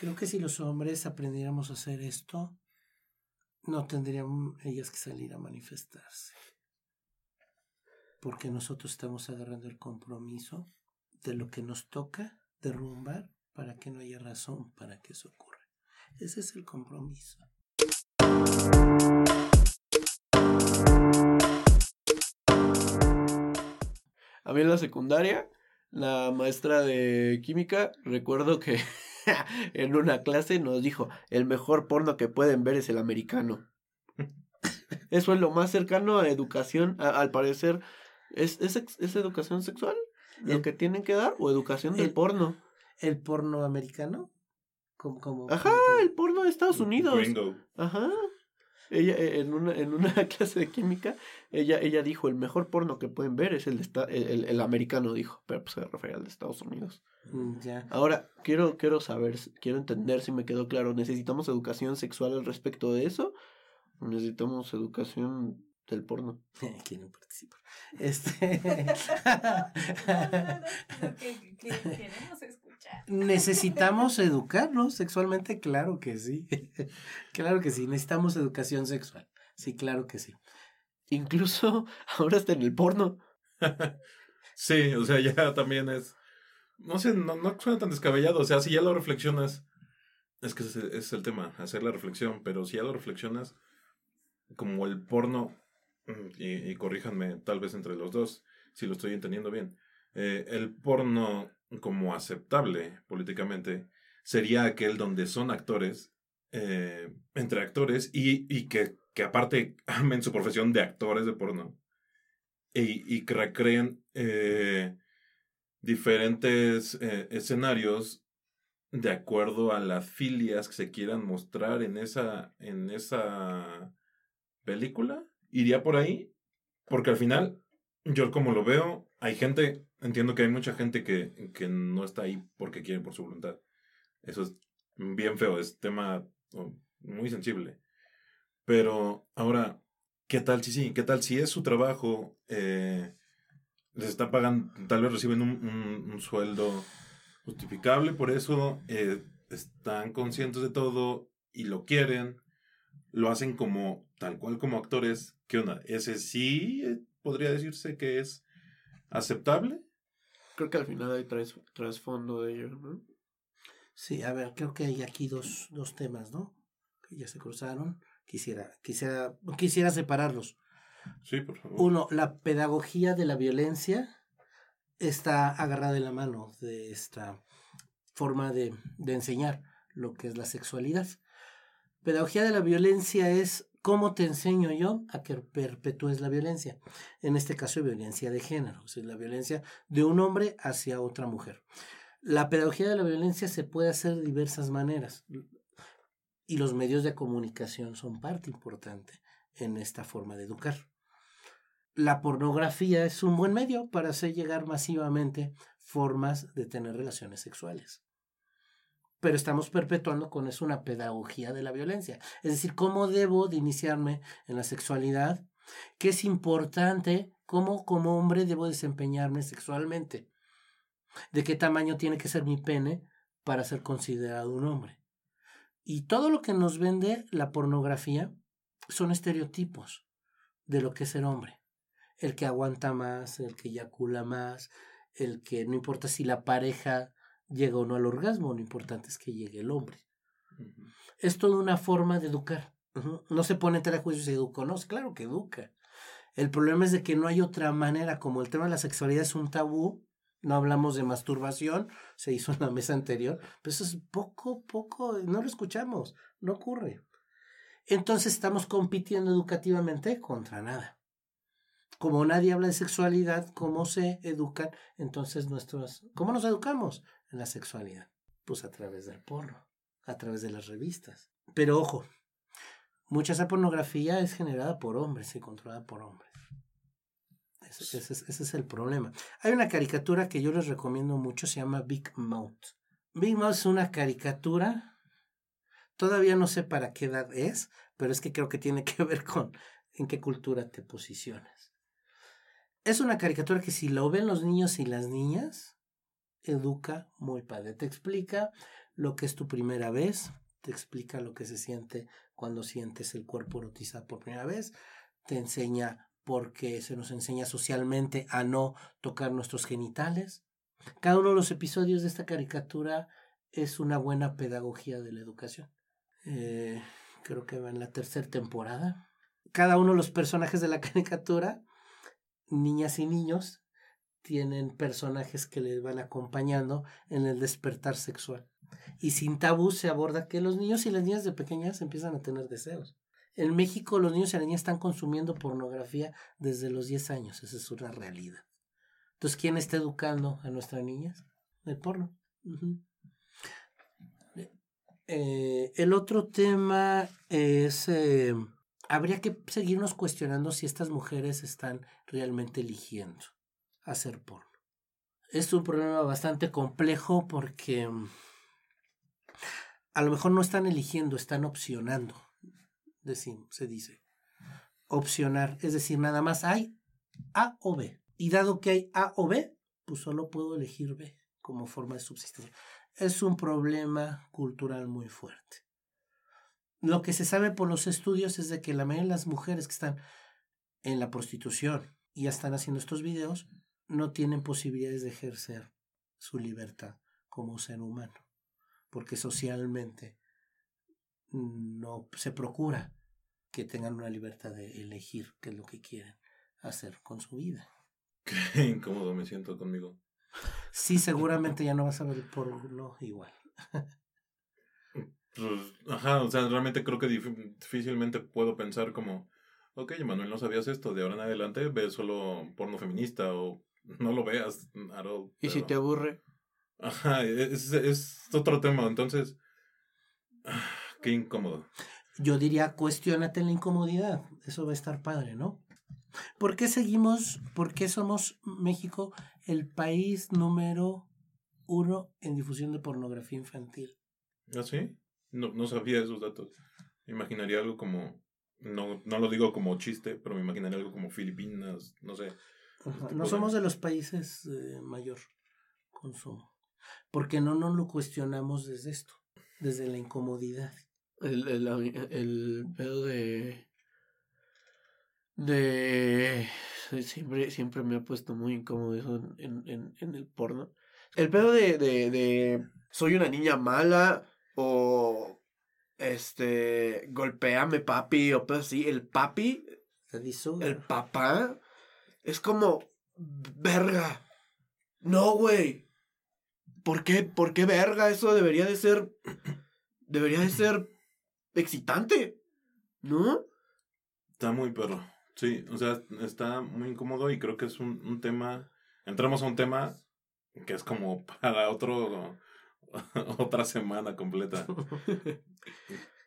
Creo que si los hombres aprendiéramos a hacer esto, no tendrían ellas que salir a manifestarse. Porque nosotros estamos agarrando el compromiso de lo que nos toca derrumbar para que no haya razón para que eso ocurra. Ese es el compromiso. A mí en la secundaria, la maestra de química, recuerdo que en una clase nos dijo, el mejor porno que pueden ver es el americano. Eso es lo más cercano a educación, al parecer. ¿Es, es, educación sexual lo que tienen que dar o educación del porno? ¿El porno americano? Como, Ajá, el porno de Estados Unidos. Ajá. Ella, eh, en una, en una clase de química, ella, ella dijo, el mejor porno que pueden ver es el, de el, el, americano, dijo, pero pues se refería al de Estados Unidos. Mm. Ahora, quiero, quiero saber, quiero entender si me quedó claro, ¿necesitamos educación sexual al respecto de eso? necesitamos educación del porno? ¿Quién no participa? Este... queremos ¿Necesitamos educarnos sexualmente? Claro que sí. claro que sí. Necesitamos educación sexual. Sí, claro que sí. Incluso ahora está en el porno. sí, o sea, ya también es. No sé, no, no suena tan descabellado. O sea, si ya lo reflexionas. Es que ese es el tema, hacer la reflexión. Pero si ya lo reflexionas, como el porno. Y, y corríjanme, tal vez entre los dos, si lo estoy entendiendo bien. Eh, el porno como aceptable políticamente sería aquel donde son actores, eh, entre actores, y, y que, que, aparte amen su profesión de actores de porno, y, y que recreen eh, diferentes eh, escenarios de acuerdo a las filias que se quieran mostrar en esa, en esa película. Iría por ahí, porque al final, yo como lo veo, hay gente entiendo que hay mucha gente que, que no está ahí porque quiere por su voluntad. Eso es bien feo, es tema oh, muy sensible. Pero ahora, ¿qué tal si sí? ¿Qué tal si es su trabajo? Eh, les está pagando, tal vez reciben un, un, sueldo justificable, por eso eh, están conscientes de todo y lo quieren, lo hacen como tal cual como actores. ¿Qué onda? ¿Ese sí eh, podría decirse que es aceptable? Creo que al final hay trasfondo de ello, ¿no? Sí, a ver, creo que hay aquí dos, dos temas, ¿no? Que ya se cruzaron. Quisiera, quisiera, quisiera separarlos. Sí, por favor. Uno, la pedagogía de la violencia está agarrada de la mano de esta forma de, de enseñar lo que es la sexualidad. Pedagogía de la violencia es ¿Cómo te enseño yo a que perpetúes la violencia? En este caso, violencia de género, es la violencia de un hombre hacia otra mujer. La pedagogía de la violencia se puede hacer de diversas maneras y los medios de comunicación son parte importante en esta forma de educar. La pornografía es un buen medio para hacer llegar masivamente formas de tener relaciones sexuales pero estamos perpetuando con eso una pedagogía de la violencia. Es decir, cómo debo de iniciarme en la sexualidad, qué es importante, cómo como hombre debo desempeñarme sexualmente, de qué tamaño tiene que ser mi pene para ser considerado un hombre. Y todo lo que nos vende la pornografía son estereotipos de lo que es ser hombre. El que aguanta más, el que eyacula más, el que no importa si la pareja llega o no al orgasmo, lo importante es que llegue el hombre. Es toda una forma de educar. No se pone entre juicio si educa o no, claro que educa. El problema es de que no hay otra manera, como el tema de la sexualidad es un tabú, no hablamos de masturbación, se hizo en la mesa anterior, pero eso es poco, poco, no lo escuchamos, no ocurre. Entonces estamos compitiendo educativamente contra nada. Como nadie habla de sexualidad, ¿cómo se educan? Entonces nuestros, ¿cómo nos educamos? En la sexualidad? Pues a través del porno, a través de las revistas. Pero ojo, mucha esa pornografía es generada por hombres y controlada por hombres. Ese, ese, es el problema. Hay una caricatura que yo les recomiendo mucho, se llama Big Mouth. Big Mouth es una caricatura, todavía no sé para qué edad es, pero es que creo que tiene que ver con en qué cultura te posicionas. Es una caricatura que si lo ven los niños y las niñas, educa muy padre. Te explica lo que es tu primera vez, te explica lo que se siente cuando sientes el cuerpo erotizado por primera vez, te enseña porque se nos enseña socialmente a no tocar nuestros genitales. Cada uno de los episodios de esta caricatura es una buena pedagogía de la educación. Eh, creo que va en la tercera temporada. Cada uno de los personajes de la caricatura, niñas y niños, tienen personajes que les van acompañando en el despertar sexual. Y sin tabú se aborda que los niños y las niñas de pequeñas empiezan a tener deseos. En México los niños y las niñas están consumiendo pornografía desde los 10 años, esa es una realidad. Entonces, ¿quién está educando a nuestras niñas? El porno. Eh, el otro tema es, eh, habría que seguirnos cuestionando si estas mujeres están realmente eligiendo hacer porno. Es un problema bastante complejo porque mm, a lo mejor no están eligiendo, están opcionando, se dice. Opcionar, es decir, nada más hay A o B. Y dado que hay A o B, pues solo puedo elegir B como forma de subsistencia. Es un problema cultural muy fuerte. Lo que se sabe por los estudios es de que la mayoría de las mujeres que están en la prostitución y ya están haciendo estos videos no tienen posibilidades de ejercer su libertad como ser humano, porque socialmente no se procura que tengan una libertad de elegir qué es lo que quieren hacer con su vida. Qué incómodo me siento conmigo. Sí, seguramente ya no vas a ver por no igual. Pues, ajá, o sea, realmente creo que difícilmente puedo pensar como, ok, Manuel, no sabías esto, de ahora en adelante ves solo porno feminista o no lo veas, ¿Y si te aburre? Ajá, es, es otro tema, entonces, ah, qué incómodo. Yo diría, cuestionate la incomodidad, eso va a estar padre, ¿no? ¿Por qué seguimos, por qué somos México el país número uno en difusión de pornografía infantil? ¿Ah, sí? No, no sabía esos datos. Imaginaría algo como, no, no lo digo como chiste, pero me imaginaría algo como Filipinas, no sé. No somos de los países de mayor consumo. Porque no nos lo cuestionamos desde esto, desde la incomodidad. El, el, el pedo de. de. Siempre, siempre me ha puesto muy incómodo eso en, en, en el porno. El pedo de, de, de. soy una niña mala o. este. golpeame papi o pedo así. El papi. El papá es como, verga. No, güey. ¿Por qué? ¿Por qué verga? Eso debería de ser, debería de ser excitante, ¿no? Está muy perro. Sí, o sea, está muy incómodo y creo que es un, un tema, entramos a un tema que es como para otro, otra semana completa.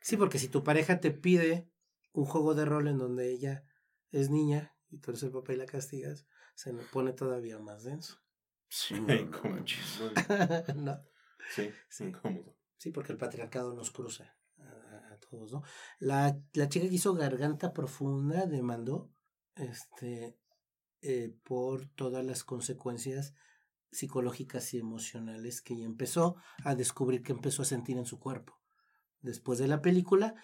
Sí, porque si tu pareja te pide un juego de rol en donde ella es niña y tú eres el papá y la castigas, se me pone todavía más denso. Sí, incómodo. no. Sí, sí, incómodo. Sí, porque el patriarcado nos cruza a, todos, ¿no? La, la, chica que hizo Garganta Profunda demandó este, eh, por todas las consecuencias psicológicas y emocionales que ella empezó a descubrir que empezó a sentir en su cuerpo después de la película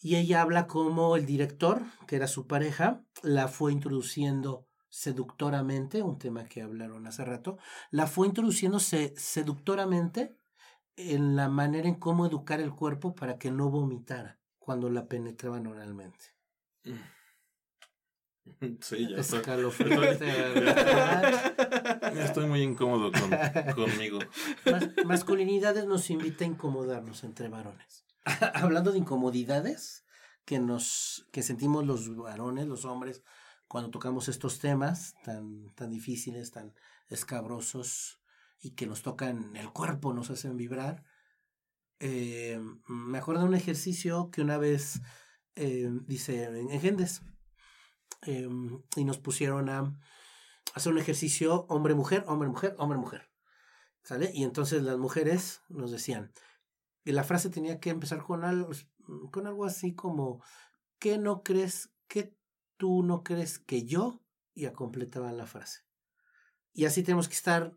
y ella habla como el director, que era su pareja, la fue introduciendo seductoramente, un tema que hablaron hace rato, la fue introduciendo seductoramente en la manera en cómo educar el cuerpo para que no vomitara cuando la penetraban oralmente. Sí, ya estoy. estoy muy incómodo conmigo. masculinidades nos invita a incomodarnos entre varones. hablando de incomodidades que nos que sentimos los varones, los hombres cuando tocamos estos temas tan tan difíciles, tan escabrosos y que nos tocan el cuerpo, nos hacen vibrar. Eh, me acuerdo de un ejercicio que una vez eh, dice en Gendes eh, y nos pusieron a hacer un ejercicio hombre-mujer, hombre-mujer, hombre-mujer. ¿Sale? Y entonces las mujeres nos decían, y la frase tenía que empezar con algo, con algo así como, ¿qué no crees, que tú no crees que yo? Y completaban la frase. Y así tenemos que estar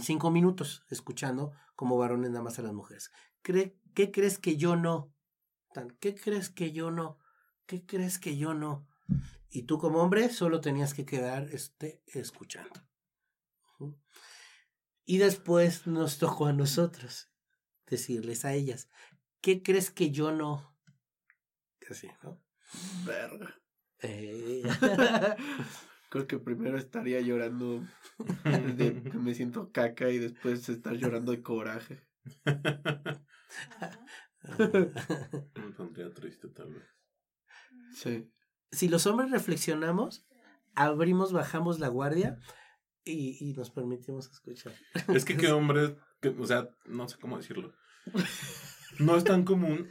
cinco minutos escuchando como varones nada más a las mujeres. ¿Qué crees que yo no? ¿Qué crees que yo no? ¿Qué crees que yo no? Y tú como hombre solo tenías que quedar este, escuchando. Y después nos tocó a nosotros decirles a ellas, ¿qué crees que yo no? Así, ¿no? Verga. Eh. Creo que primero estaría llorando de que me siento caca y después estar llorando de coraje. me pondría triste tal vez. Sí. Si los hombres reflexionamos, abrimos, bajamos la guardia y, y nos permitimos escuchar. Es que qué hombre, o sea, no sé cómo decirlo. No es tan común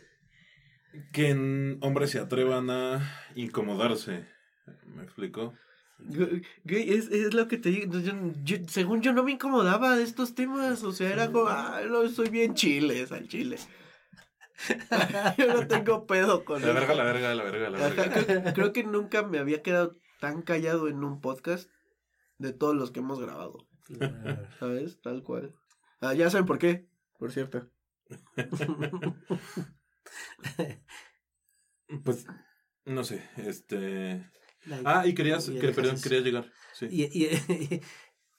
que hombres se atrevan a incomodarse. ¿Me explico? Es, es lo que te digo. según yo no me incomodaba de estos temas. O sea, era como, ah, no, soy bien chiles al chile. yo no tengo pedo con La verga, la verga, la verga, la verga. Creo, que nunca me había quedado tan callado en un podcast de todos los que hemos grabado. ¿Sabes? Tal cual. Ah, ya saben por qué, por cierto. pues, no sé, este ah, y querías, perdón, querías llegar.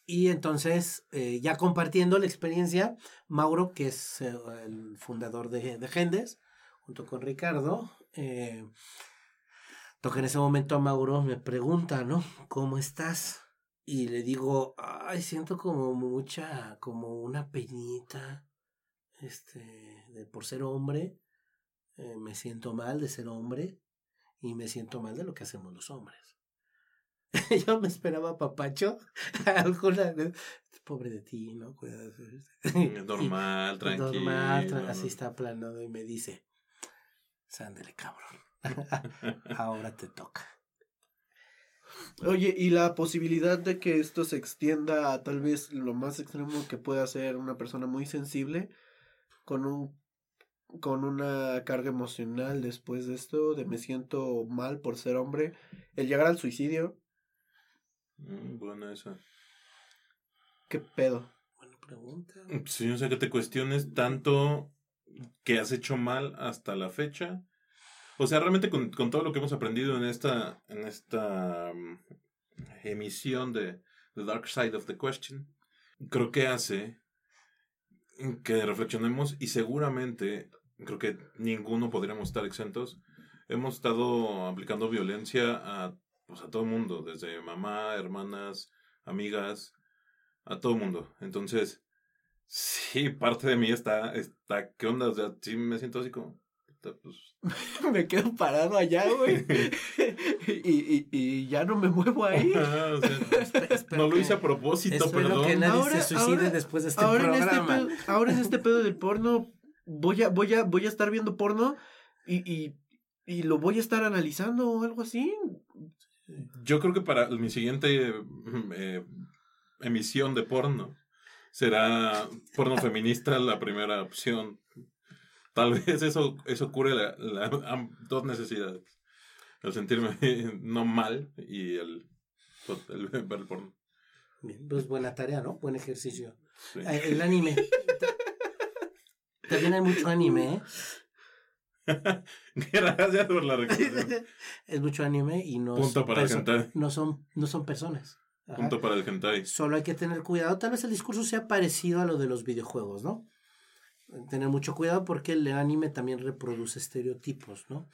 Y, entonces, eh, ya compartiendo la experiencia, Mauro, que es eh, el fundador de, de, Gendes, junto con Ricardo, eh, toca en ese momento a Mauro, me pregunta, ¿no? ¿Cómo estás? Y le digo, ay, siento como mucha, como una peñita, este, de, por ser hombre, me siento mal de ser hombre y me siento mal de lo que hacemos los hombres. Yo me esperaba papacho, alguna pobre de ti, ¿no? Normal, tranquilo. Normal, así está aplanado y me dice, sándele cabrón, ahora te toca. Oye, ¿y la posibilidad de que esto se extienda a tal vez lo más extremo que pueda ser una persona muy sensible con un con una carga emocional después de esto, de me siento mal por ser hombre, el llegar al suicidio. Mm, buena esa. ¿Qué pedo? Buena pregunta. Sí, o sea, que te cuestiones tanto que has hecho mal hasta la fecha. O sea, realmente con, todo lo que hemos aprendido en esta, en esta mm, emisión de The Dark Side of the Question, creo que hace que reflexionemos y seguramente creo que ninguno podríamos estar exentos. Hemos estado aplicando violencia a, pues, a todo el mundo, desde mamá, hermanas, amigas, a todo el mundo. Entonces, sí, parte de mí está, está, ¿qué onda? O sí me siento así como, pues... me quedo parado allá, güey. y, y, ya no me muevo ahí. no lo hice a propósito, perdón. que nadie ahora, se suicide después de este ahora En este pedo, ahora en este pedo del porno, voy a, voy a, voy a estar viendo porno y, y, y lo voy a estar analizando o algo así. Yo creo que para mi siguiente eh, emisión de porno será porno feminista la primera opción. Tal vez eso, eso cure la, dos necesidades. El sentirme no mal y el, el ver el porno. Bien, pues buena tarea, ¿no? Buen ejercicio. Eh, el anime. También hay mucho anime, ¿eh? Gracias por la recomendación. es mucho anime y no, Punto para el no son, no son personas. Punto para el hentai. Solo hay que tener cuidado. Tal vez el discurso sea parecido a lo de los videojuegos, ¿no? Tener mucho cuidado porque el anime también reproduce estereotipos, ¿no?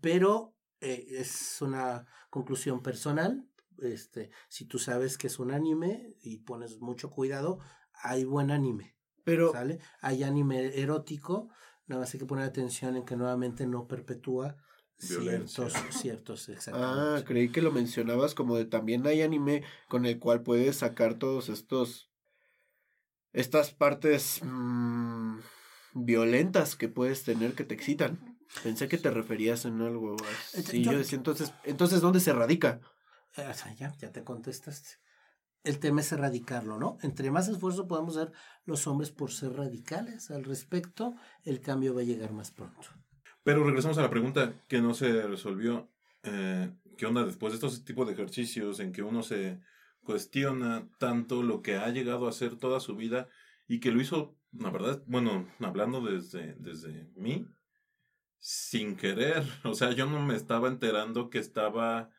Pero eh, es una conclusión personal. Este, si tú sabes que es un anime y pones mucho cuidado, hay buen anime. Pero ¿sale? hay anime erótico, nada más hay que poner atención en que nuevamente no perpetúa ciertos, ciertos Ah, creí que lo mencionabas como de también hay anime con el cual puedes sacar todos estos estas partes mmm, violentas que puedes tener que te excitan. Pensé que te referías en algo así. Yo, decía, entonces, entonces, ¿dónde se radica? Eh, ya, ya te contestaste el tema es erradicarlo, ¿no? Entre más esfuerzo podamos hacer los hombres por ser radicales al respecto, el cambio va a llegar más pronto. Pero regresamos a la pregunta que no se resolvió. Eh, ¿Qué onda después de estos tipos de ejercicios en que uno se cuestiona tanto lo que ha llegado a hacer toda su vida y que lo hizo, la verdad, bueno, hablando desde, desde mí, sin querer. O sea, yo no me estaba enterando que estaba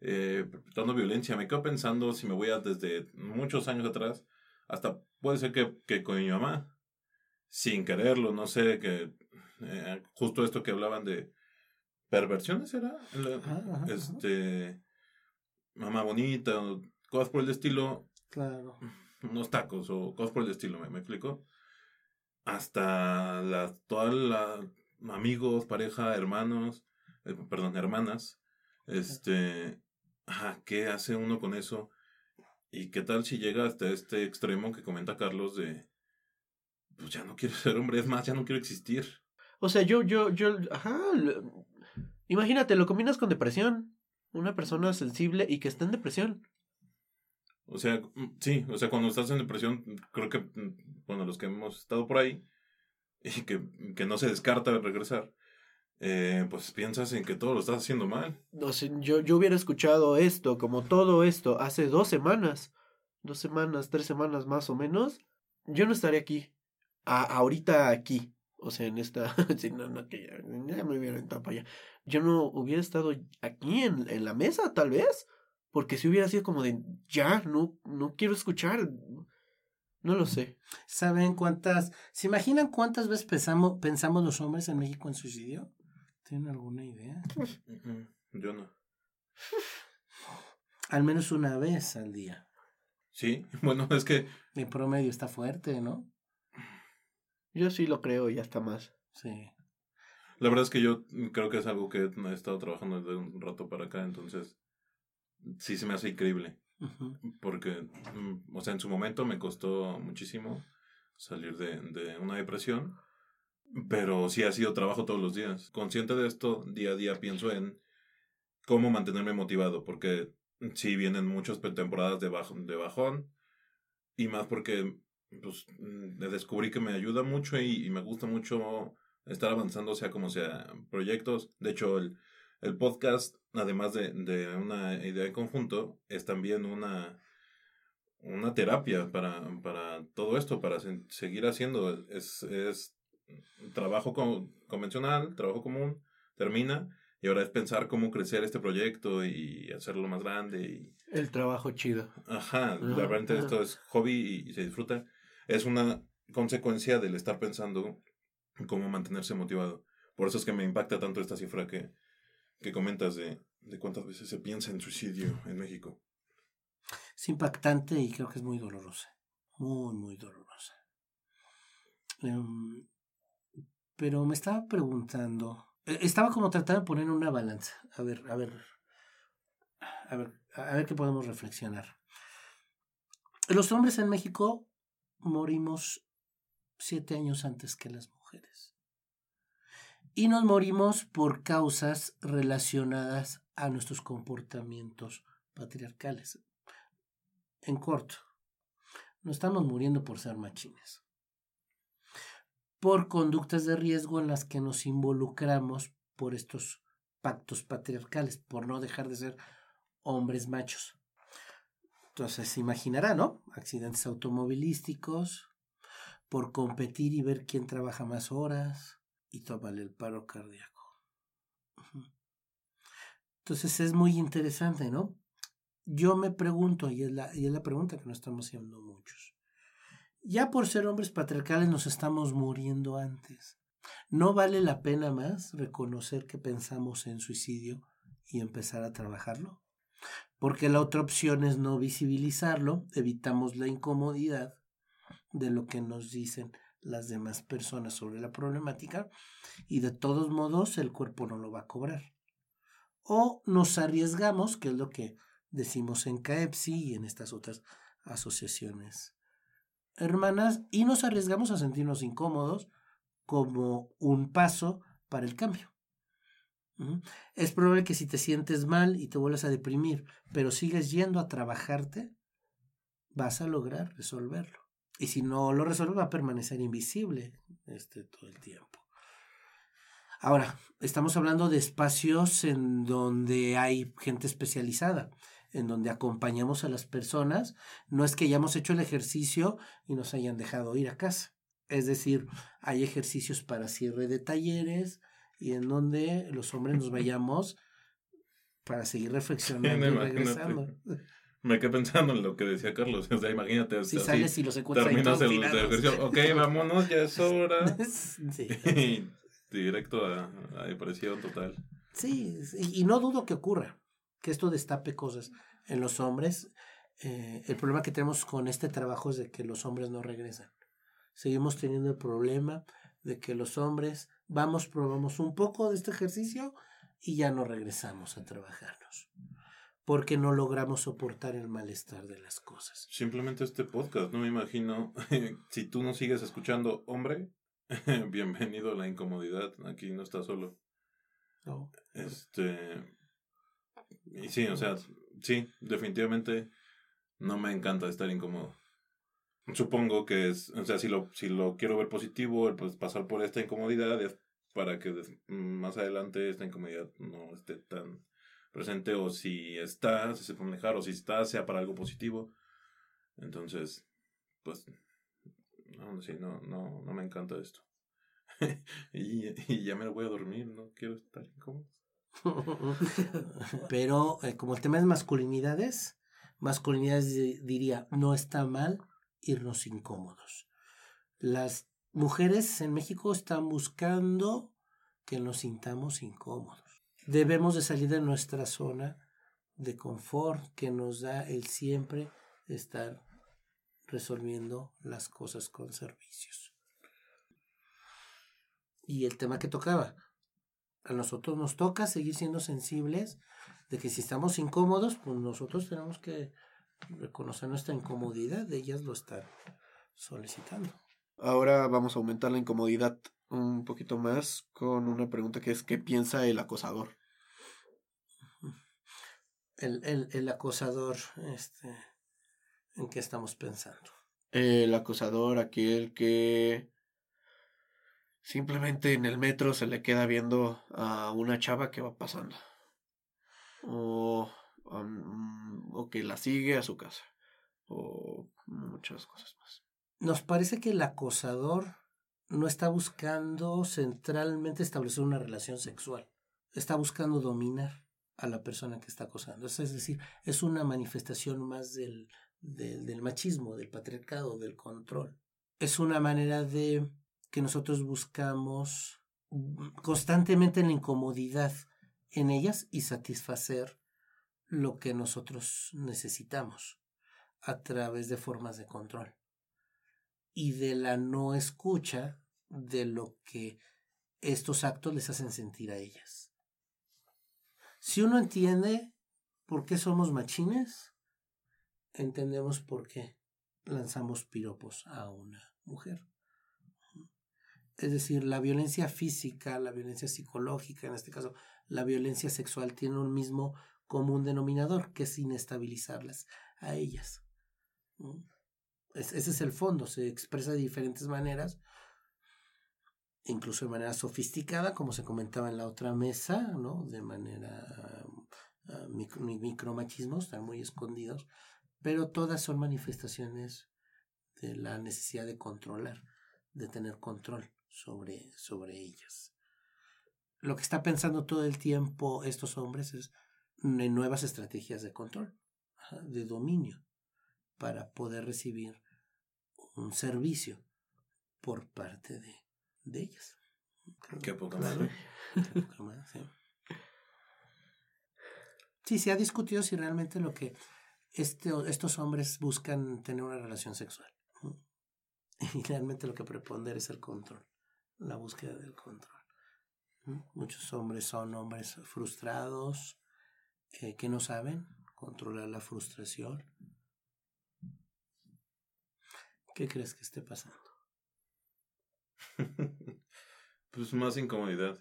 eh, perpetrando violencia. Me quedo pensando si me voy a desde muchos años atrás, hasta puede ser que, que con mi mamá, sin quererlo, no sé, que eh, justo esto que hablaban de perversiones era, este, mamá bonita, cosas por el estilo. Claro. Unos tacos o cosas por el estilo, ¿me, me explico? Hasta las, todas las amigos, pareja, hermanos, eh, perdón, hermanas, este, ¿qué hace uno con eso? ¿Y qué tal si llega hasta este extremo que comenta Carlos de, pues ya no quiero ser hombre, es más, ya no quiero existir? O sea, yo, yo, yo, ajá, imagínate, lo combinas con depresión, una persona sensible y que está en depresión. O sea, mm, sí, o sea, cuando estás en depresión, creo que, mm, bueno, los que hemos estado por ahí, y que, que no se descarta regresar, eh, pues piensas en que todo lo estás haciendo mal. No sé, yo, yo hubiera escuchado esto, como todo esto, hace dos semanas, dos semanas, tres semanas más o menos, yo no estaría aquí. A, ahorita aquí. O sea, en esta. no, no, que ya, me hubiera para allá. Yo no hubiera estado aquí en, en la mesa, tal vez. Porque si hubiera sido como de ya, no, no quiero escuchar. No lo sé. ¿Saben cuántas? ¿Se imaginan cuántas veces pensamos, pensamos los hombres en México en suicidio? ¿Tienen alguna idea? Yo no. Al menos una vez al día. Sí, bueno, es que. El promedio está fuerte, ¿no? Yo sí lo creo y hasta más. Sí. La verdad es que yo creo que es algo que he estado trabajando desde un rato para acá, entonces sí se me hace increíble. Porque, mm, o sea, en su momento me costó muchísimo salir de, de una depresión, pero sí ha sido trabajo todos los días. Consciente de esto, día a día pienso en cómo mantenerme motivado, porque sí vienen muchas temporadas de, de bajón, y más porque pues, descubrí que me ayuda mucho y, y, me gusta mucho estar avanzando, sea como sea, proyectos. De hecho, el, el podcast, además de, de una idea en conjunto, es también una, una terapia para, para todo esto, para seguir haciendo. Es, es trabajo convencional, trabajo común, termina, y ahora es pensar cómo crecer este proyecto y hacerlo más grande. Y... El trabajo chido. Ajá, la verdad esto es hobby y, se disfruta. Es una consecuencia del estar pensando cómo mantenerse motivado. Por eso es que me impacta tanto esta cifra que, que comentas de, de cuántas veces se piensa en suicidio en México. Es impactante y creo que es muy dolorosa. Muy, muy dolorosa. Em, pero me estaba preguntando. E, estaba como tratando de poner una balanza. A ver, a ver. A ver, a ver qué podemos reflexionar. Los hombres en México morimos siete años antes que las mujeres y nos morimos por causas relacionadas a nuestros comportamientos patriarcales. En corto, no estamos muriendo por ser machines, por conductas de riesgo en las que nos involucramos por estos pactos patriarcales, por no dejar de ser hombres machos. Entonces se imaginará, ¿no? Accidentes automovilísticos, por competir y ver quién trabaja más horas, y tómale el paro cardíaco. Entonces es muy interesante, ¿no? Yo me pregunto, y es la, y es la pregunta que nos estamos haciendo muchos. Ya por ser hombres patriarcales nos estamos muriendo antes. ¿No vale la pena más reconocer que pensamos en suicidio y empezar a trabajarlo? Porque la otra opción es no visibilizarlo, evitamos la incomodidad de lo que nos dicen las demás personas sobre la problemática y de todos modos el cuerpo no lo va a cobrar. O nos arriesgamos, que es lo que decimos en CAEPSI y en estas otras asociaciones hermanas, y nos arriesgamos a sentirnos incómodos como un paso para el cambio. Es probable que si te sientes mal y te vuelves a deprimir, pero sigues yendo a trabajarte, vas a lograr resolverlo. Y si no lo resuelve, va a permanecer invisible este, todo el tiempo. Ahora, estamos hablando de espacios en donde hay gente especializada. en donde acompañamos a las personas. No es que hayamos hecho el ejercicio y nos hayan dejado ir a casa. Es decir, hay ejercicios para cierre de talleres y en donde los hombres nos vayamos para seguir reflexionando y regresando. Me quedé pensando en lo que decía Carlos. O sea, imagínate. Si sales y lo Terminas el, ejercicio. Ok, vámonos, ya es hora. sí. directo a, a, depresión total. Sí, y no dudo que ocurra, que esto destape cosas en los hombres. Eh, el problema que tenemos con este trabajo es de que los hombres no regresan. Seguimos teniendo el problema de que los hombres vamos, probamos un poco de este ejercicio y ya no regresamos a trabajarnos porque no logramos soportar el malestar de las cosas. Simplemente este podcast, no me imagino, si tú no sigues escuchando, hombre, bienvenido a la incomodidad, aquí no estás solo. No. Este, y sí, o sea, sí, definitivamente no me encanta estar incómodo. Supongo que es, o sea, si lo, si lo quiero ver positivo, pues pasar por esta incomodidad es para que más adelante esta incomodidad no esté tan presente o si está, si se puede manejar o si está, sea para algo positivo. Entonces, pues, no, sí, no, no, no me encanta esto. y, ya me voy a dormir, no quiero estar incómodo. Pero eh, como el tema es masculinidades, masculinidades diría, no está mal irnos incómodos. Las mujeres en México están buscando que nos sintamos incómodos. Debemos de salir de nuestra zona de confort que nos da el siempre estar resolviendo las cosas con servicios. Y el tema que tocaba, a nosotros nos toca seguir siendo sensibles de que si estamos incómodos, pues nosotros tenemos que reconocer nuestra incomodidad, ellas lo están solicitando. Ahora vamos a aumentar la incomodidad un poquito más con una pregunta que es ¿qué piensa el acosador? El, el, el acosador, este, ¿en qué estamos pensando? El acosador, aquel que simplemente en el metro se le queda viendo a una chava que va pasando. O, o que la sigue a su casa. O muchas cosas más. Nos parece que el acosador no está buscando centralmente establecer una relación sexual, está buscando dominar a la persona que está acosando. Es decir, es una manifestación más del, del, del machismo, del patriarcado, del control. Es una manera de que nosotros buscamos constantemente en la incomodidad en ellas y satisfacer lo que nosotros necesitamos a través de formas de control y de la no escucha de lo que estos actos les hacen sentir a ellas. Si uno entiende por qué somos machines, entendemos por qué lanzamos piropos a una mujer. Es decir, la violencia física, la violencia psicológica, en este caso la violencia sexual, tiene un mismo común denominador, que es inestabilizarlas a ellas ese es el fondo, se expresa de diferentes maneras, incluso de manera sofisticada, como se comentaba en la otra mesa, ¿no? De manera uh, micromachismos, están muy escondidos, pero todas son manifestaciones de la necesidad de controlar, de tener control sobre, sobre ellas. Lo que está pensando todo el tiempo estos hombres es en nuevas estrategias de control, de dominio, para poder recibir un servicio por parte de, de ellas. Qué poca madre. sí. se ha discutido si realmente lo que este, estos hombres buscan tener una relación sexual. Y realmente lo que prepondera es el control, la búsqueda del control. Muchos hombres son hombres frustrados, eh, que no saben controlar la frustración, ¿Qué crees que esté pasando? pues más incomodidad.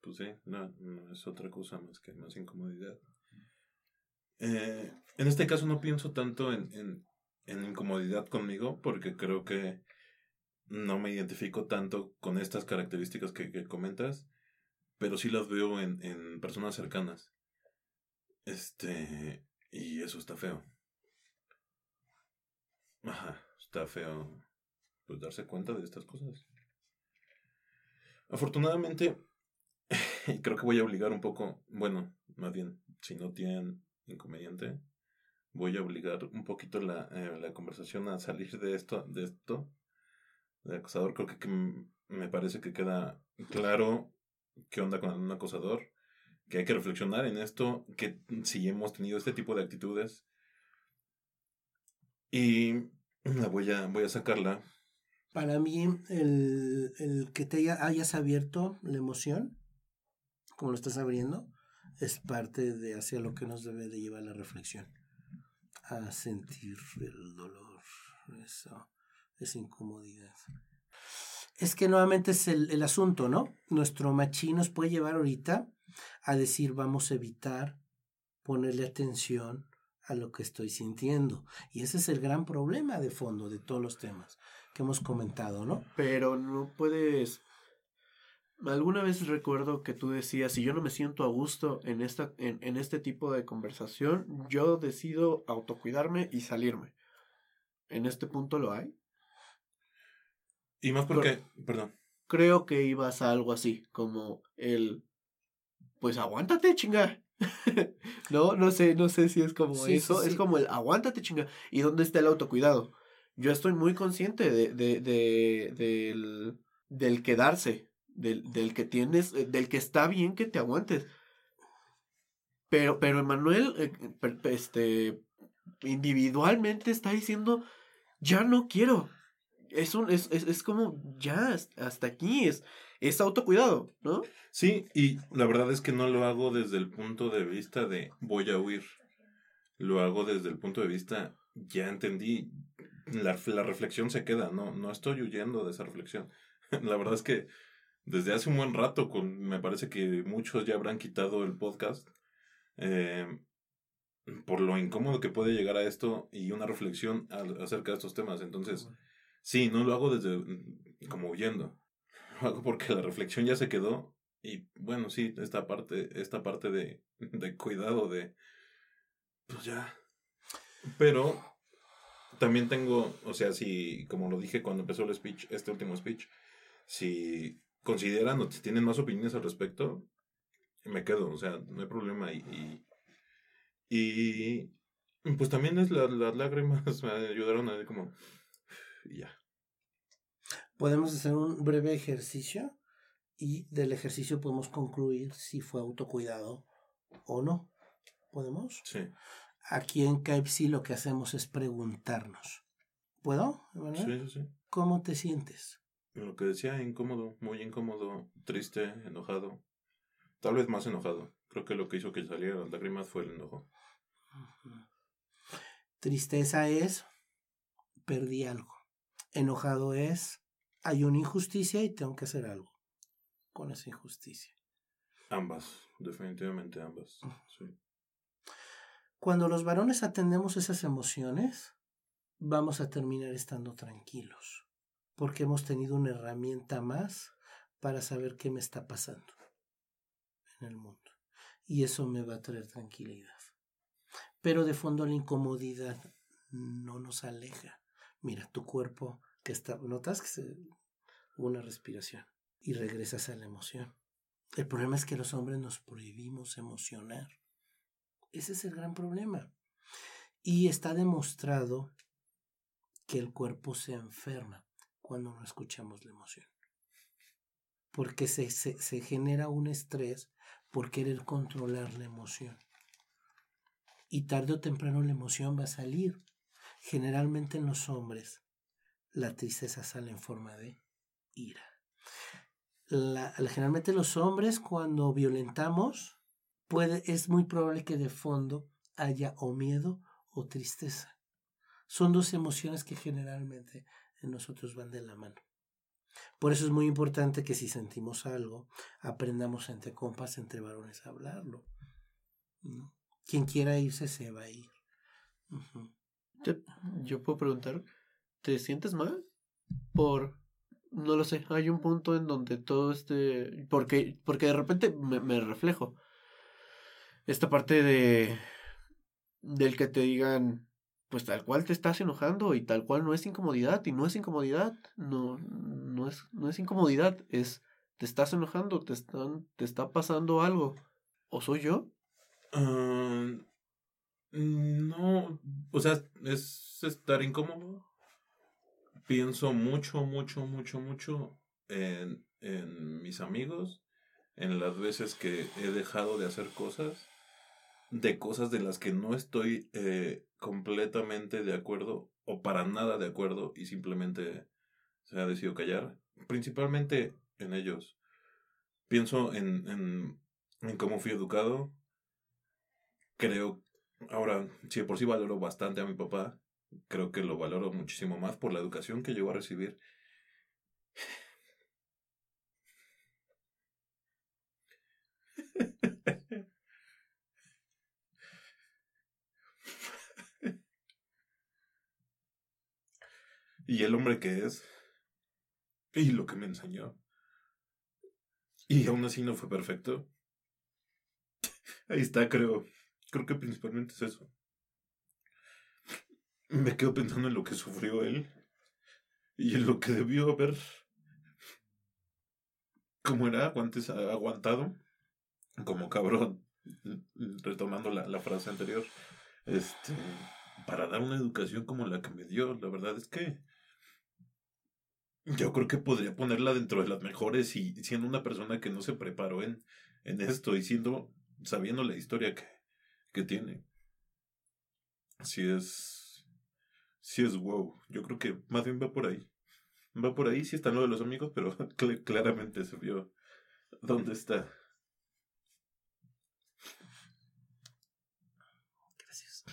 Pues sí, no, no es otra cosa más que más incomodidad. Eh, en este caso no pienso tanto en, en, en, incomodidad conmigo porque creo que no me identifico tanto con estas características que, que comentas, pero sí las veo en, en personas cercanas. Este, Y eso está feo. Ajá, está feo pues darse cuenta de estas cosas. Afortunadamente, creo que voy a obligar un poco, bueno, más bien, si no tienen inconveniente, voy a obligar un poquito la, eh, la conversación a salir de esto, de esto, de acosador. Creo que, que me parece que queda claro qué onda con un acosador, que hay que reflexionar en esto, que si hemos tenido este tipo de actitudes. Y la voy a, voy a sacarla para mí, el, el que te hayas abierto la emoción, como lo estás abriendo, es parte de hacia lo que nos debe de llevar la reflexión. A sentir el dolor, eso, esa incomodidad. Es que nuevamente es el, el asunto, ¿no? Nuestro machín nos puede llevar ahorita a decir vamos a evitar ponerle atención a lo que estoy sintiendo. Y ese es el gran problema de fondo de todos los temas que hemos comentado, ¿no? Pero no puedes... Alguna vez recuerdo que tú decías, si yo no me siento a gusto en, esta, en, en este tipo de conversación, yo decido autocuidarme y salirme. ¿En este punto lo hay? Y más porque, perdón. Creo que ibas a algo así, como el, pues aguántate, chinga. no, no sé, no sé si es como eso. Es como el aguántate, chinga. ¿Y dónde está el autocuidado? Yo estoy muy consciente de, de, de del, del quedarse, del, del que tienes, eh, del que está bien que te aguantes. Pero, pero Emanuel, eh, este, individualmente está diciendo, ya no quiero. Es, un, es, es, es como, ya, hasta aquí, es, es autocuidado, ¿no? Sí, y la verdad es que no lo hago desde el punto de vista de voy a huir. Lo hago desde el punto de vista, ya entendí, la, la reflexión se queda, no, no estoy huyendo de esa reflexión. la verdad es que desde hace un buen rato, con, me parece que muchos ya habrán quitado el podcast, eh, por lo incómodo que puede llegar a esto y una reflexión acerca de estos temas. Entonces, sí, no lo hago desde como huyendo hago porque la reflexión ya se quedó. Y bueno, sí, esta parte, esta parte de, de cuidado de. Pues ya. Pero también tengo, o sea, si, como lo dije cuando empezó el speech, este último speech, si consideran o si tienen más opiniones al respecto, me quedo, o sea, no hay problema. Y, y, pues también es las lágrimas me ayudaron a como, y ya podemos hacer un breve ejercicio y del ejercicio podemos concluir si fue autocuidado o no. ¿Podemos? Sí. Aquí en KFC lo que hacemos es preguntarnos. ¿Puedo? Sí, sí, sí. ¿Cómo te sientes? Lo que decía, incómodo, muy incómodo, triste, enojado. Tal vez más enojado. Creo que lo que hizo que saliera las lágrimas fue el enojo. Tristeza es perdí algo. Enojado es hay una injusticia y tengo que hacer algo con esa injusticia. Ambas, definitivamente ambas. Cuando los varones atendemos esas emociones, vamos a terminar estando tranquilos, porque hemos tenido una herramienta más para saber qué me está pasando en el mundo. Y eso me va a traer tranquilidad. Pero de fondo la incomodidad no nos aleja. Mira, tu cuerpo que está, notas que se, una respiración y regresas a la emoción. El problema es que los hombres nos prohibimos emocionar. Ese es el gran problema. Y está demostrado que el cuerpo se enferma cuando no escuchamos la emoción. Porque se, se, se genera un estrés por querer controlar la emoción. Y tarde o temprano la emoción va a salir. Generalmente en los hombres la tristeza sale en forma de ira. Generalmente los hombres cuando violentamos puede, es muy probable que de fondo haya o miedo o tristeza. Son dos emociones que generalmente en nosotros van de la mano. Por eso es muy importante que si sentimos algo, aprendamos entre compas, entre varones a hablarlo. Quien quiera irse se va a ir. Yo puedo preguntar, ¿te sientes mal por no lo sé, hay un punto en donde todo este, porque, porque de repente me, reflejo. Esta parte de, del que te digan, pues tal cual te estás enojando y tal cual no es incomodidad y no es incomodidad, no, no es, no es incomodidad, es te estás enojando, te están, te está pasando algo. ¿O soy yo? Ah, no, o sea, es estar incómodo. Pienso mucho, mucho, mucho, mucho en, en mis amigos, en las veces que he dejado de hacer cosas, de cosas de las que no estoy eh, completamente de acuerdo o para nada de acuerdo y simplemente se ha decidido callar, principalmente en ellos. Pienso en, en, en cómo fui educado. Creo, ahora, si de por sí valoro bastante a mi papá, creo que lo valoro muchísimo más por la educación que llegó a recibir. y el hombre que es, y lo que me enseñó. Y aún así no fue perfecto. Ahí está, creo. Creo que principalmente es eso. Me quedo pensando en lo que sufrió él y en lo que debió haber. Como era antes aguantado, como cabrón, retomando la, la frase anterior, este, para dar una educación como la que me dio, la verdad es que yo creo que podría ponerla dentro de las mejores y siendo una persona que no se preparó en, en esto y siendo, sabiendo la historia que, que tiene. Si es, si es wow. Yo creo que más bien va por ahí. Va por ahí, sí está lo de los amigos, pero claramente se vio dónde está. Gracias.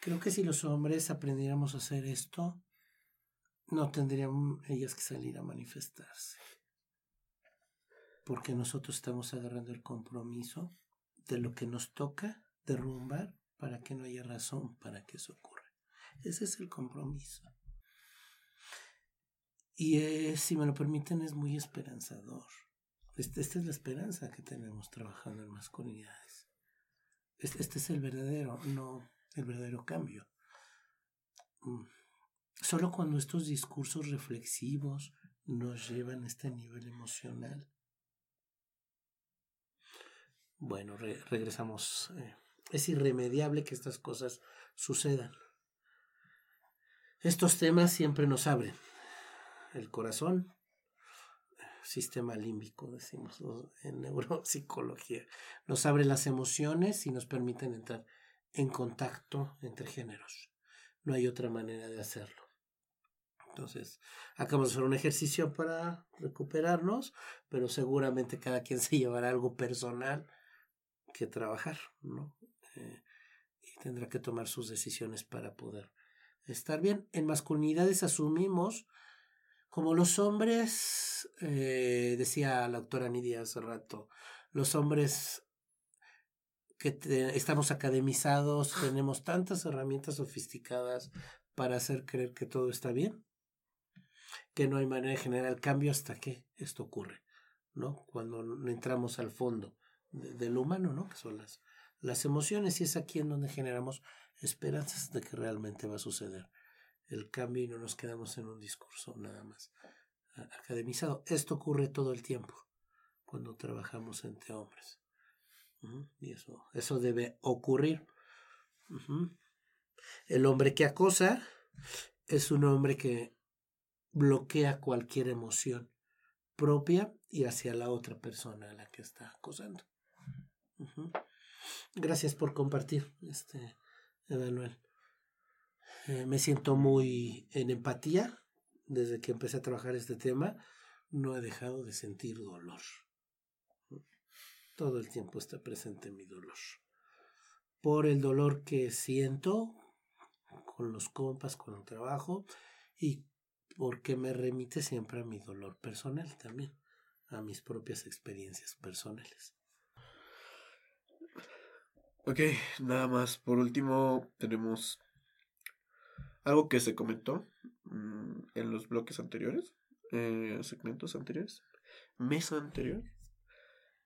Creo que si los hombres aprendiéramos a hacer esto, no tendrían ellas que salir a manifestarse. Porque nosotros estamos agarrando el compromiso de lo que nos toca derrumbar para que no haya razón para que eso ocurra. Ese es el compromiso. Y si me lo permiten, es muy esperanzador. Este, esta es la esperanza que tenemos trabajando en masculinidades. Este, este es el verdadero, no el verdadero cambio. Mm. Solo cuando estos discursos reflexivos nos llevan a este nivel emocional. Bueno, regresamos. Eh, es irremediable que estas cosas sucedan. Estos temas siempre nos abren el corazón, sistema límbico, decimos en neuropsicología. Nos abre las emociones y nos permiten entrar en contacto entre géneros. No hay otra manera de hacerlo. Entonces, acabamos de hacer un ejercicio para recuperarnos, pero seguramente cada quien se llevará algo personal que trabajar, ¿no? Eh, y tendrá que tomar sus decisiones para poder estar bien. En masculinidades asumimos, como los hombres, eh, decía la doctora Nidia hace rato, los hombres que estamos academizados, tenemos tantas herramientas sofisticadas para hacer creer que todo está bien, que no hay manera de generar el cambio hasta que esto ocurre, ¿no? Cuando entramos al fondo de, lo humano, ¿no? Que son las, las emociones y es aquí en donde generamos esperanzas de que realmente va a suceder el cambio y no nos quedamos en un discurso nada más academizado. Esto ocurre todo el tiempo cuando trabajamos entre hombres. Y eso, eso debe ocurrir. El hombre que acosa es un hombre que bloquea cualquier emoción propia y hacia la otra persona a la que está acosando. Gracias por compartir, este, Emanuel. Eh, me siento muy en empatía desde que empecé a trabajar este tema. No he dejado de sentir dolor. Todo el tiempo está presente mi dolor. Por el dolor que siento con los compas, con el trabajo y porque me remite siempre a mi dolor personal también, a mis propias experiencias personales. Ok, nada más. Por último, tenemos algo que se comentó mm, en los bloques anteriores, eh, segmentos anteriores, mesa anterior.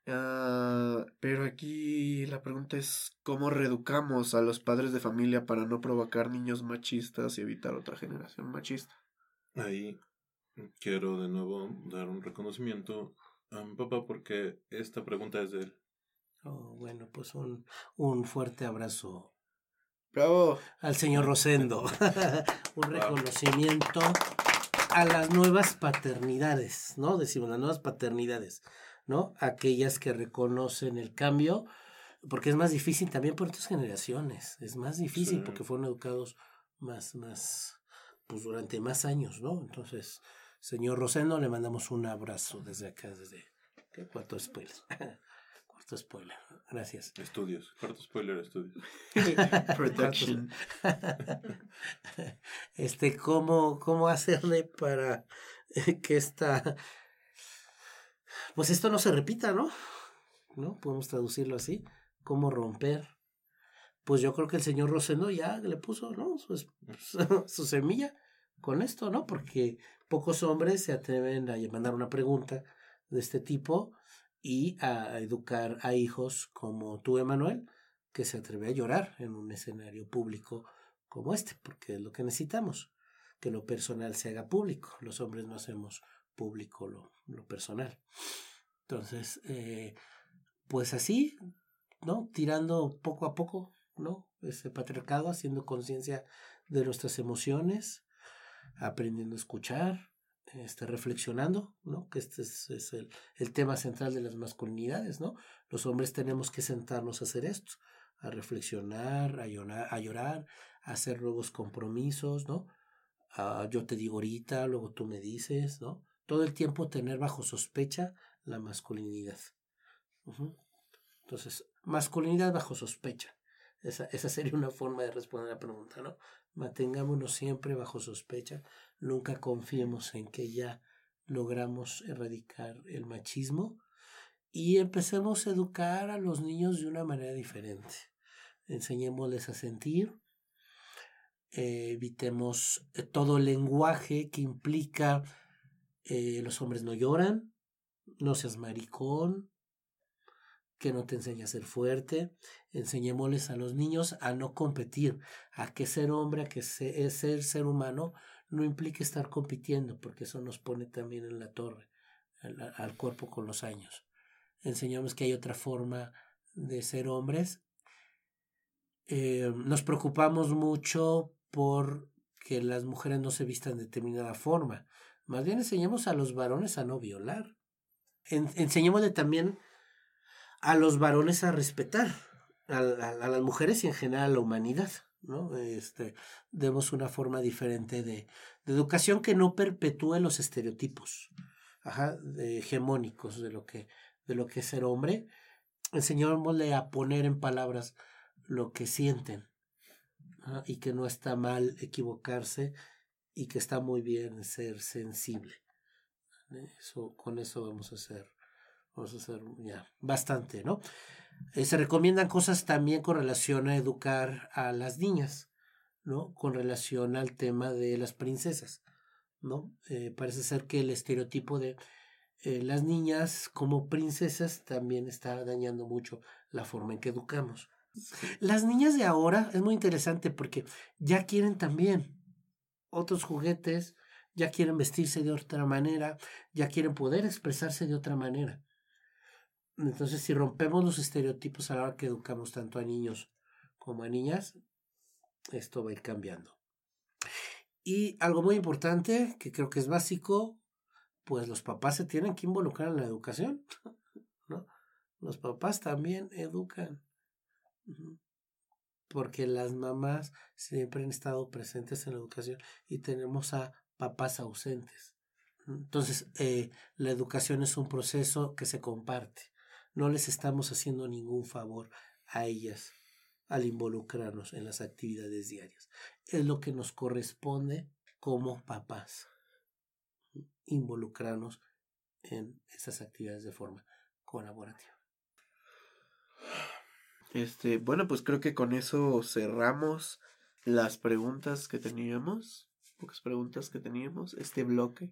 Ah, pero aquí la pregunta es cómo reeducamos a los padres de familia para no provocar niños machistas y evitar otra generación machista. Ahí quiero de nuevo dar un reconocimiento a mi papá porque esta pregunta es de él. Oh, bueno, pues un, un fuerte abrazo. Bravo. Al señor Rosendo. un reconocimiento a las nuevas paternidades, ¿no? Decimos las nuevas paternidades. ¿no? Aquellas que reconocen el cambio, porque es más difícil también por otras generaciones, es más difícil porque fueron educados más, más, pues durante más años, ¿no? Entonces, señor Rosendo, le mandamos un abrazo desde acá, desde ¿qué? cuarto cuarto spoiler, gracias. Estudios, cuarto spoiler, estudios. Protection. este, ¿cómo, cómo hacerle para que esta pues esto no se repita, ¿no? ¿No? Podemos traducirlo así. ¿Cómo romper? Pues yo creo que el señor Rosendo ya le puso, ¿no? Su, su semilla con esto, ¿no? Porque pocos hombres se atreven a mandar una pregunta de este tipo y a educar a hijos como tú, Emanuel, que se atreve a llorar en un escenario público como este, porque es lo que necesitamos, que lo personal se haga público. Los hombres no hacemos público lo, lo personal. Entonces, eh, pues así, ¿no? Tirando poco a poco, ¿no? Ese patriarcado, haciendo conciencia de nuestras emociones, aprendiendo a escuchar, este, reflexionando, ¿no? Que este es, el, el, tema central de las masculinidades, ¿no? Los hombres tenemos que sentarnos a hacer esto, a reflexionar, a llorar, a, llorar, a hacer nuevos compromisos, ¿no? yo te digo ahorita, luego tú me dices, ¿no? todo el tiempo tener bajo sospecha la masculinidad. Entonces, masculinidad bajo sospecha. Esa, esa sería una forma de responder la pregunta, ¿no? Mantengámonos siempre bajo sospecha. Nunca confiemos en que ya logramos erradicar el machismo y empecemos a educar a los niños de una manera diferente. Enseñémosles a sentir, eh, evitemos eh, todo lenguaje que implica eh, los hombres no lloran, no seas maricón, que no te enseñe a ser fuerte, enseñémosles a los niños a no competir, a que ser hombre, a que ser, ser ser humano no implique estar compitiendo, porque eso nos pone también en la torre, al, cuerpo con los años. Enseñamos que hay otra forma de ser hombres. Eh, nos preocupamos mucho por que las mujeres no se vistan de determinada forma. Más bien enseñemos a los varones a no violar. enseñémosle también a los varones a respetar a, las mujeres y en general a la humanidad. ¿no? Este, demos una forma diferente de, de educación que no perpetúe los estereotipos ajá, hegemónicos de lo, que, de lo que es ser hombre. Enseñémosle a poner en palabras lo que sienten y que no está mal equivocarse y que está muy bien ser sensible. Eso, con eso vamos a hacer, vamos a hacer ya bastante, ¿no? Eh, se recomiendan cosas también con relación a educar a las niñas, ¿no? Con relación al tema de las princesas, ¿no? Eh, parece ser que el estereotipo de eh, las niñas como princesas también está dañando mucho la forma en que educamos. Las niñas de ahora es muy interesante porque ya quieren también, otros juguetes, ya quieren vestirse de otra manera, ya quieren poder expresarse de otra manera. Entonces, si rompemos los estereotipos a la hora que educamos tanto a niños como a niñas, esto va a ir cambiando. Y algo muy importante, que creo que es básico, pues los papás se tienen que involucrar en la educación. ¿no? Los papás también educan porque las mamás siempre han estado presentes en la educación y tenemos a papás ausentes. Entonces, eh, la educación es un proceso que se comparte. No les estamos haciendo ningún favor a ellas al involucrarnos en las actividades diarias. Es lo que nos corresponde como papás, involucrarnos en esas actividades de forma colaborativa. Este, bueno, pues creo que con eso cerramos las preguntas que teníamos, pocas preguntas que teníamos, este bloque.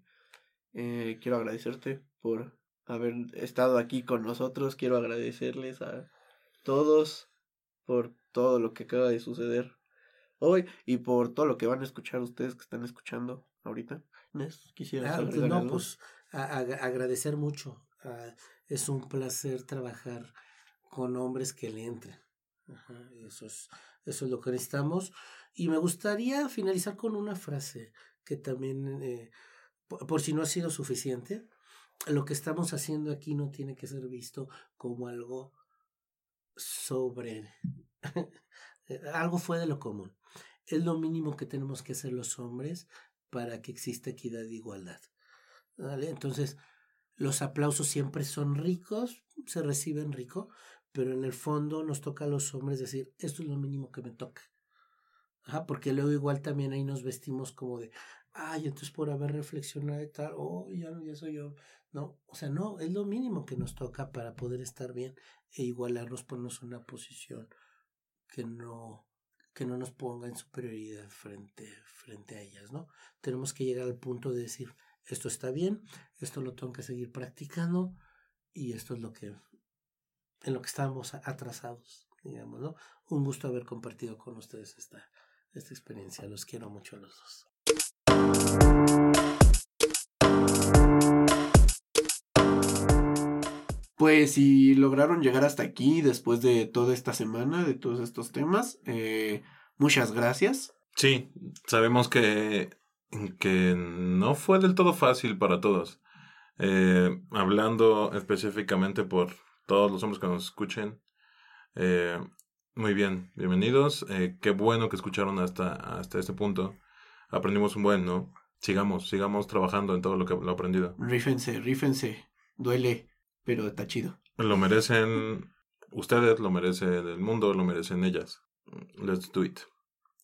Eh, quiero agradecerte por haber estado aquí con nosotros. Quiero agradecerles a todos por todo lo que acaba de suceder hoy y por todo lo que van a escuchar ustedes que están escuchando ahorita. Quisiera ah, pues no, pues agradecer mucho. Ah, es un placer trabajar con hombres que le entren. eso, es, eso es lo que necesitamos. Y me gustaría finalizar con una frase que también, eh, por, si no ha sido suficiente, lo que estamos haciendo aquí no tiene que ser visto como algo sobre algo fue de lo común. Es lo mínimo que tenemos que hacer los hombres para que exista equidad e igualdad. Entonces, los aplausos siempre son ricos, se reciben rico, pero en el fondo nos toca a los hombres decir, esto es lo mínimo que me toca. Porque luego igual también ahí nos vestimos como de, ay, entonces por haber reflexionado y tal, oh, ya, ya soy yo. No, o sea, no, es lo mínimo que nos toca para poder estar bien e igualarnos, ponernos en una posición que no, que no nos ponga en superioridad frente, frente a ellas, ¿no? Tenemos que llegar al punto de decir, esto está bien, esto lo tengo que seguir practicando y esto es lo que, en lo que estamos atrasados, digamos, ¿no? Un gusto haber compartido con ustedes esta, esta experiencia, los quiero mucho a los dos. Pues si lograron llegar hasta aquí después de toda esta semana, de todos estos temas, eh, muchas gracias. Sí, sabemos que, que no fue del todo fácil para todos. Eh, hablando específicamente por todos los hombres que nos escuchen, eh, muy bien, bienvenidos. qué bueno que escucharon hasta, hasta este punto. Aprendimos un buen, ¿no? Sigamos, sigamos trabajando en todo lo que lo aprendido. Rífense, rífense. Duele pero está chido. Lo merecen ustedes, lo merece el mundo, lo merecen ellas. Let's do it.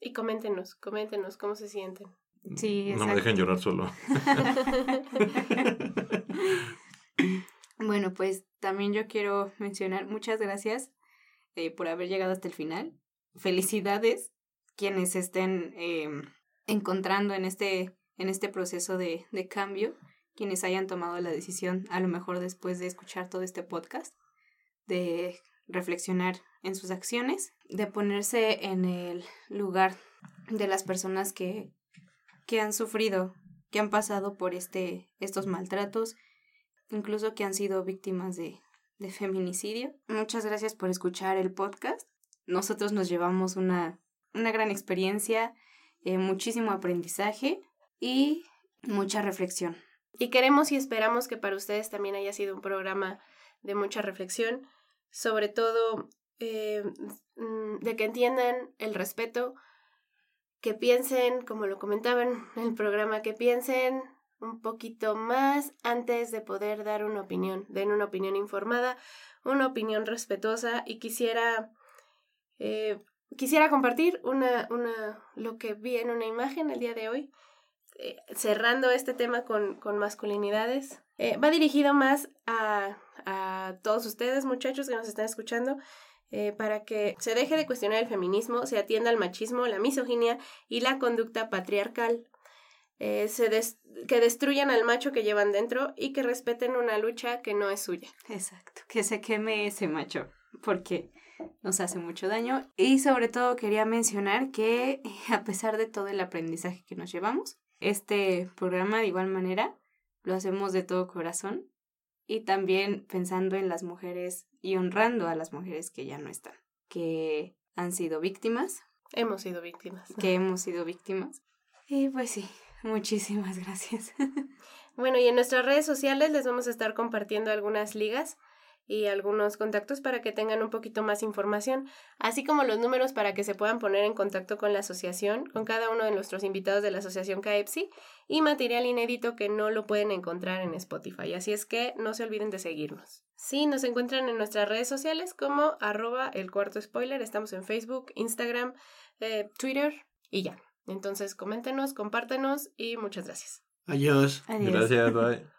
Y coméntenos, coméntenos cómo se sienten. Sí, No me dejen llorar solo. bueno, pues también yo quiero mencionar muchas gracias eh, por haber llegado hasta el final. Felicidades quienes estén em, encontrando en este, en este proceso de, de cambio quienes hayan tomado la decisión, a lo mejor después de escuchar todo este podcast, de reflexionar en sus acciones, de ponerse en el lugar de las personas que, que han sufrido, que han pasado por este, estos maltratos, incluso que han sido víctimas de, de feminicidio. Muchas gracias por escuchar el podcast. Nosotros nos llevamos una, una gran experiencia, eh, muchísimo aprendizaje y mucha reflexión. Y queremos y esperamos que para ustedes también haya sido un programa de mucha reflexión, sobre todo eh, mm, de que entiendan el respeto, que piensen, como lo comentaban en el programa, que piensen un poquito más antes de poder dar una opinión, den una opinión informada, una opinión respetuosa y quisiera eh, quisiera compartir una, una, lo que vi en una imagen el día de hoy eh, cerrando este tema con, con masculinidades, eh, va dirigido más a, a, todos ustedes, muchachos que nos están escuchando, eh, para que se deje de cuestionar el feminismo, se atienda al machismo, la misoginia y la conducta patriarcal. se que destruyan al macho que llevan dentro y que respeten una lucha que no es suya. Exacto, que se queme ese macho, porque nos hace mucho daño. Y sobre todo quería mencionar que a pesar de todo el aprendizaje que nos llevamos, este programa de igual manera lo hacemos de todo corazón y también pensando en las mujeres y honrando a las mujeres que ya no están, que han sido víctimas. Hemos sido víctimas. Que hemos sido víctimas. Y pues sí, muchísimas gracias. Bueno, y en nuestras redes sociales les vamos a estar compartiendo algunas ligas y algunos contactos para que tengan un poquito más información, así como los números para que se puedan poner en contacto con la asociación, con cada uno de nuestros invitados de la asociación CAEPSI y material inédito que no lo pueden encontrar en Spotify. Así es que no se olviden de seguirnos. Sí, nos encuentran en nuestras redes sociales como arroba el cuarto spoiler. Estamos en Facebook, Instagram, eh, Twitter y ya. Entonces coméntenos, compártenos y muchas gracias. Adiós. Gracias, bye.